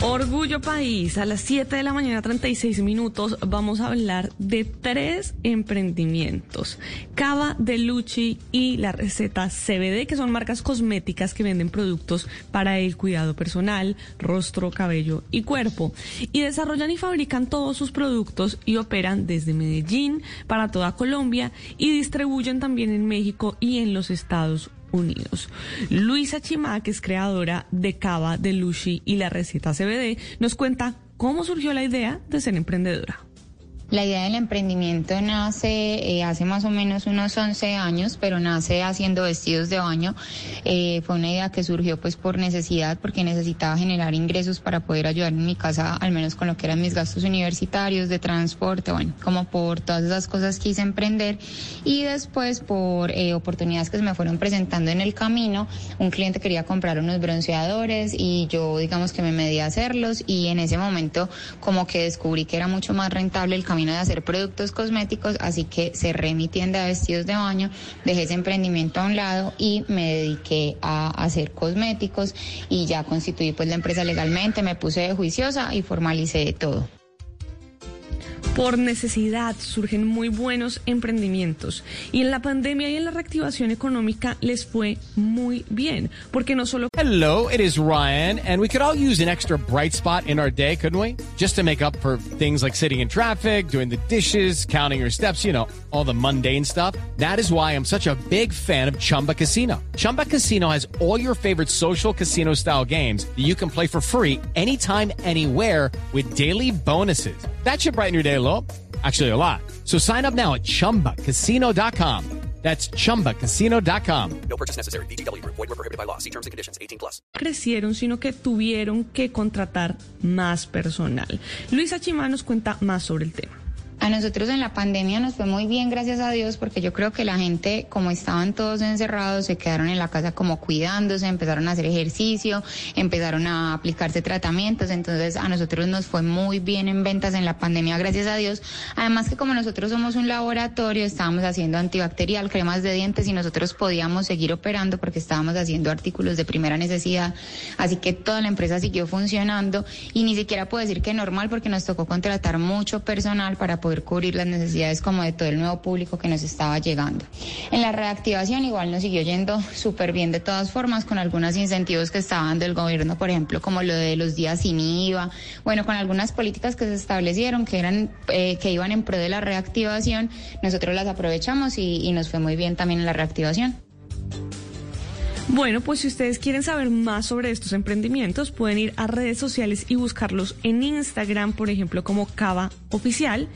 Orgullo País, a las 7 de la mañana 36 minutos vamos a hablar de tres emprendimientos. Cava de Luchi y la receta CBD, que son marcas cosméticas que venden productos para el cuidado personal, rostro, cabello y cuerpo. Y desarrollan y fabrican todos sus productos y operan desde Medellín para toda Colombia y distribuyen también en México y en los Estados Unidos. Luisa Chimá, que es creadora de Cava, de Lushi y la receta CBD, nos cuenta cómo surgió la idea de ser emprendedora. La idea del emprendimiento nace eh, hace más o menos unos 11 años, pero nace haciendo vestidos de baño. Eh, fue una idea que surgió pues por necesidad, porque necesitaba generar ingresos para poder ayudar en mi casa, al menos con lo que eran mis gastos universitarios, de transporte, bueno, como por todas esas cosas quise emprender. Y después por eh, oportunidades que se me fueron presentando en el camino, un cliente quería comprar unos bronceadores y yo digamos que me medí a hacerlos y en ese momento como que descubrí que era mucho más rentable el camino de hacer productos cosméticos, así que cerré mi tienda de vestidos de baño, dejé ese emprendimiento a un lado y me dediqué a hacer cosméticos y ya constituí pues la empresa legalmente, me puse de juiciosa y formalicé todo. Por necesidad surgen muy buenos emprendimientos y en la pandemia y en la reactivación económica les fue muy bien, porque no solo Hello, it is Ryan and we could all use an extra bright spot in our day, couldn't we? Just to make up for things like sitting in traffic, doing the dishes, counting your steps, you know, all the mundane stuff. That is why I'm such a big fan of Chumba Casino. Chumba Casino has all your favorite social casino style games that you can play for free anytime anywhere with daily bonuses. That should brighten your day a little. Actually, a lot. So sign up now at chumbacasino.com. That's chumbacasino.com. No purchase necessary. BGW. Void were prohibited by law. See terms and conditions. 18 plus. crecieron, sino que tuvieron que contratar más personal. Luisa Chimá nos cuenta más sobre el tema. A nosotros en la pandemia nos fue muy bien, gracias a Dios, porque yo creo que la gente, como estaban todos encerrados, se quedaron en la casa como cuidándose, empezaron a hacer ejercicio, empezaron a aplicarse tratamientos, entonces a nosotros nos fue muy bien en ventas en la pandemia, gracias a Dios. Además que como nosotros somos un laboratorio, estábamos haciendo antibacterial, cremas de dientes y nosotros podíamos seguir operando porque estábamos haciendo artículos de primera necesidad, así que toda la empresa siguió funcionando y ni siquiera puedo decir que normal porque nos tocó contratar mucho personal para poder cubrir las necesidades como de todo el nuevo público que nos estaba llegando. En la reactivación igual nos siguió yendo súper bien de todas formas con algunos incentivos que estaban dando el gobierno, por ejemplo, como lo de los días sin IVA, bueno, con algunas políticas que se establecieron que eran eh, que iban en pro de la reactivación, nosotros las aprovechamos y nos fue muy bien también en la reactivación. Bueno, pues si ustedes quieren saber más sobre estos emprendimientos, pueden ir a redes sociales y buscarlos en Instagram, por ejemplo, como Cava Oficial.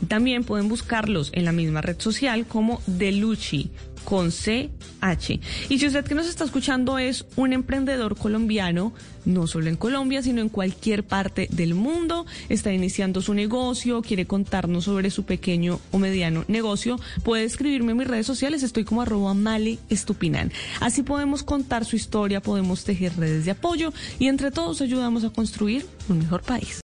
Y también pueden buscarlos en la misma red social como Deluchi con CH. Y si usted que nos está escuchando es un emprendedor colombiano, no solo en Colombia, sino en cualquier parte del mundo, está iniciando su negocio, quiere contarnos sobre su pequeño o mediano negocio, puede escribirme en mis redes sociales, estoy como arroba male. Así podemos contar su historia, podemos tejer redes de apoyo y entre todos ayudamos a construir un mejor país.